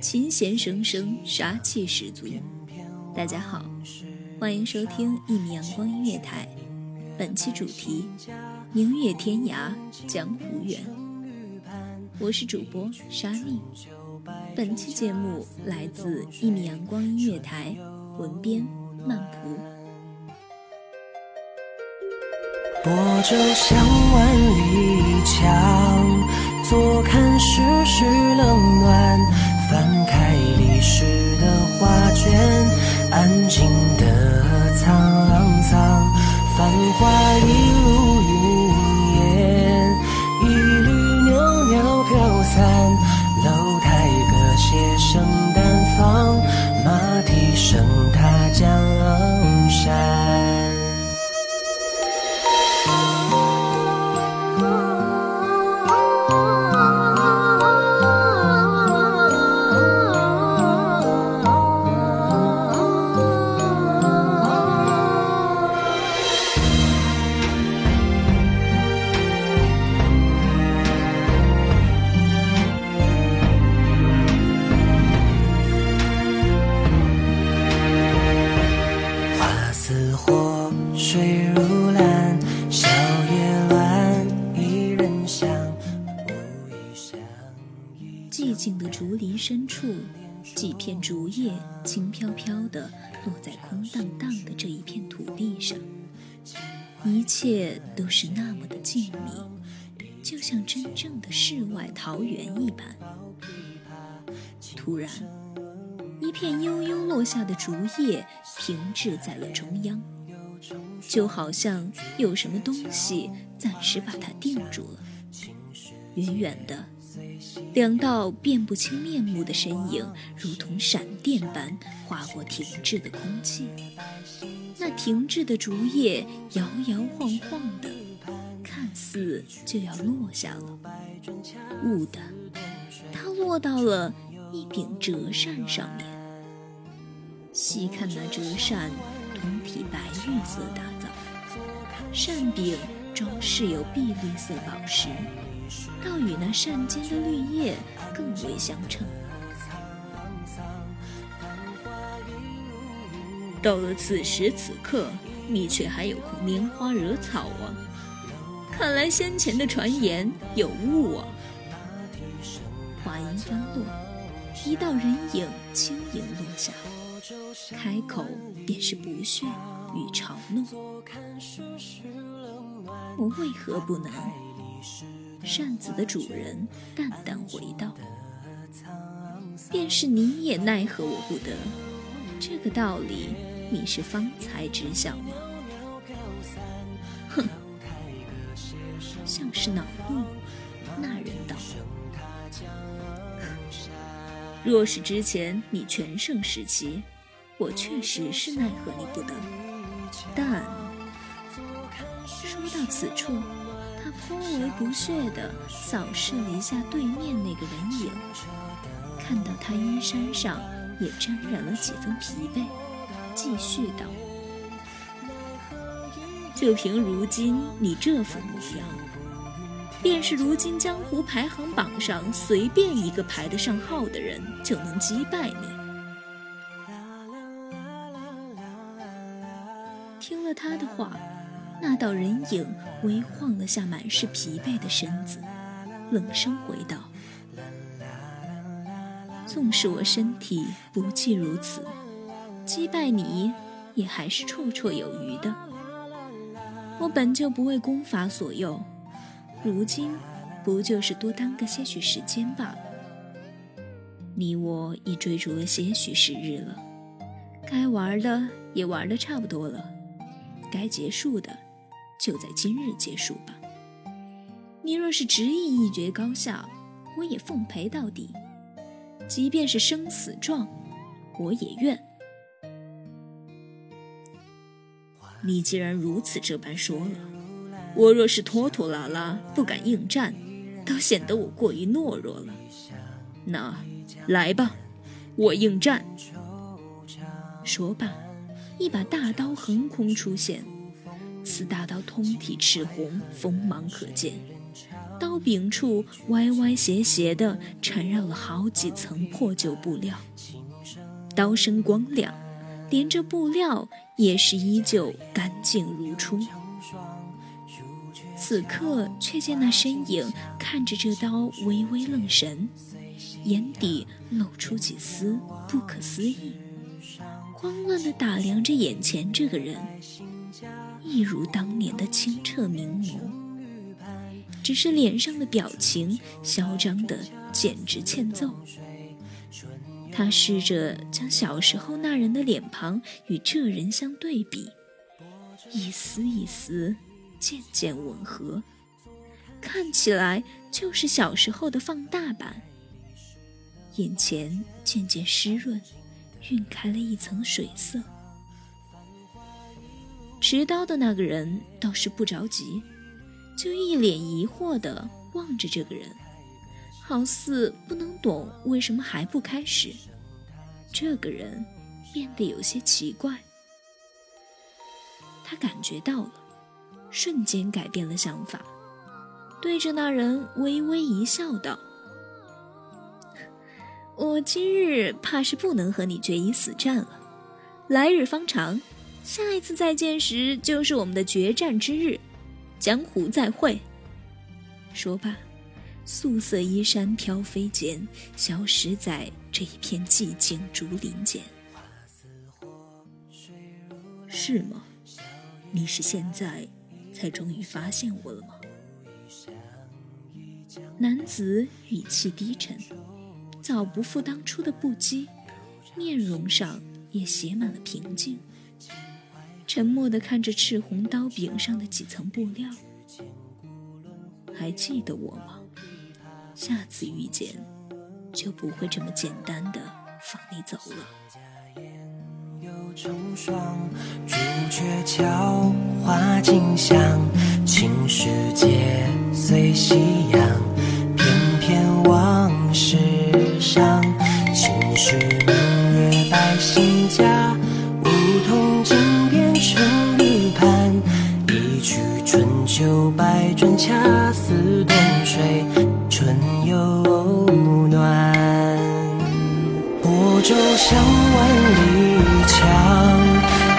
琴弦声声，杀气十足。大家好，欢迎收听一米阳光音乐台，本期主题：明月天涯，江湖远。我是主播沙莉。本期节目来自一米阳光音乐台，文编曼蒲。泊舟向万里江，坐看世事冷暖。翻开历史的画卷，安静的沧桑。繁华一路寂静的竹林深处，几片竹叶轻飘飘地落在空荡荡的这一片土地上，一切都是那么的静谧，就像真正的世外桃源一般。突然，一片悠悠落下的竹叶停滞在了中央，就好像有什么东西暂时把它定住了。远远的。两道辨不清面目的身影，如同闪电般划过停滞的空气。那停滞的竹叶摇摇晃晃的，看似就要落下了。兀的，它落到了一柄折扇上面。细看那折扇，通体白玉色的，扇柄装饰有碧绿色宝石。倒与那扇间的绿叶更为相称。到了此时此刻，你却还有空拈花惹草啊！看来先前的传言有误啊！话音方落，一道人影轻盈落下，开口便是不屑与嘲弄。我为何不能？扇子的主人淡淡回道：“便是你也奈何我不得，这个道理你是方才知晓吗？”哼，像是恼怒。那人道：“若是之前你全盛时期，我确实是奈何你不得。但说到此处。”他颇为不屑地扫视了一下对面那个人影，看到他衣衫上也沾染了几分疲惫，继续道：“就凭如今你这副模样，便是如今江湖排行榜上随便一个排得上号的人就能击败你。”听了他的话。那道人影微晃了下满是疲惫的身子，冷声回道：“纵使我身体不济如此，击败你也还是绰绰有余的。我本就不为功法所用，如今不就是多耽搁些许时间罢了。你我已追逐了些许时日了，该玩的也玩的差不多了，该结束的。”就在今日结束吧。你若是执意一决高下，我也奉陪到底；即便是生死状，我也愿。你既然如此这般说了，我若是拖拖拉拉不敢应战，倒显得我过于懦弱了。那来吧，我应战。说罢，一把大刀横空出现。此大刀通体赤红，锋芒可见，刀柄处歪歪斜斜的缠绕了好几层破旧布料，刀身光亮，连着布料也是依旧干净如初。此刻却见那身影看着这刀微微愣神，眼底露出几丝不可思议，慌乱地打量着眼前这个人。一如当年的清澈明眸，只是脸上的表情嚣张的简直欠揍。他试着将小时候那人的脸庞与这人相对比，一丝一丝渐渐吻合，看起来就是小时候的放大版。眼前渐渐湿润，晕开了一层水色。持刀的那个人倒是不着急，就一脸疑惑地望着这个人，好似不能懂为什么还不开始。这个人变得有些奇怪，他感觉到了，瞬间改变了想法，对着那人微微一笑，道：“我今日怕是不能和你决一死战了，来日方长。”下一次再见时，就是我们的决战之日，江湖再会。说罢，素色衣衫飘飞间，消失在这一片寂静竹林间。是吗？你是现在才终于发现我了吗？男子语气低沉，早不复当初的不羁，面容上也写满了平静。沉默地看着赤红刀柄上的几层布料，还记得我吗？下次遇见，就不会这么简单的放你走了。成双朱雀桥花径香，青石街随夕阳，翩翩往事上，青石明月百姓家，梧桐锦。成玉盘，一曲春秋百转，恰似冬水春又暖。舟向万里江，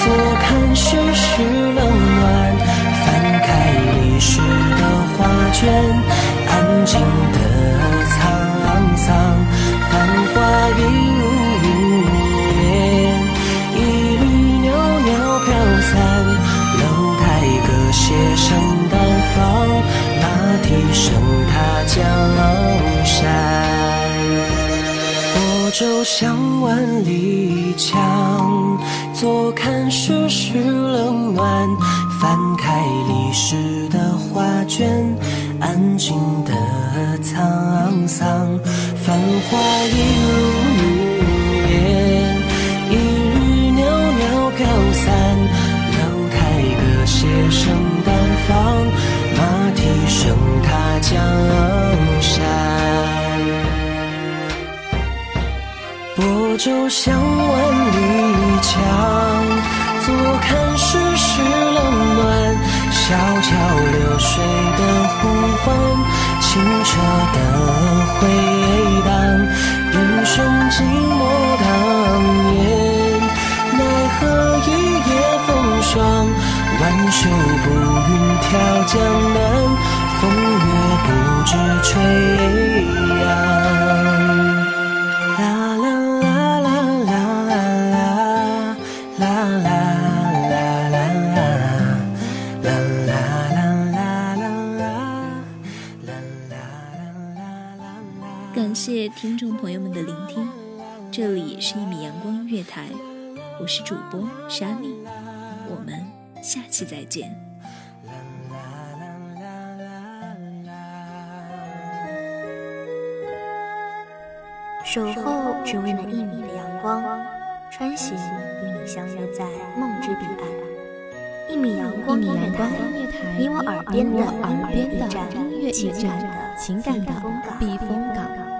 坐看世事冷暖。翻开历史的画卷，安静的沧桑，繁华一如云。烟，一缕袅袅飘散，楼台歌榭声淡放，马蹄声踏江山。泊舟向万里江，坐看世事冷暖。翻开历史的画卷，安静的沧桑，繁华一如云烟，一缕袅袅飘散。写声淡放，马蹄。声踏江山。舟向万里江，坐看世事冷暖。小桥流水的呼唤，清澈的回荡。人生寂寞当年，奈何一夜风霜。挽袖步云挑江南，风月不知吹扬。感谢听众朋友们的聆听，这里是一米阳光音乐台，我是主播莎莉，我们下期再见。守候只为那一米的阳光，穿行与你相约在梦之彼岸。一米阳光音乐台，你我耳边的音乐驿站，情感的避风港。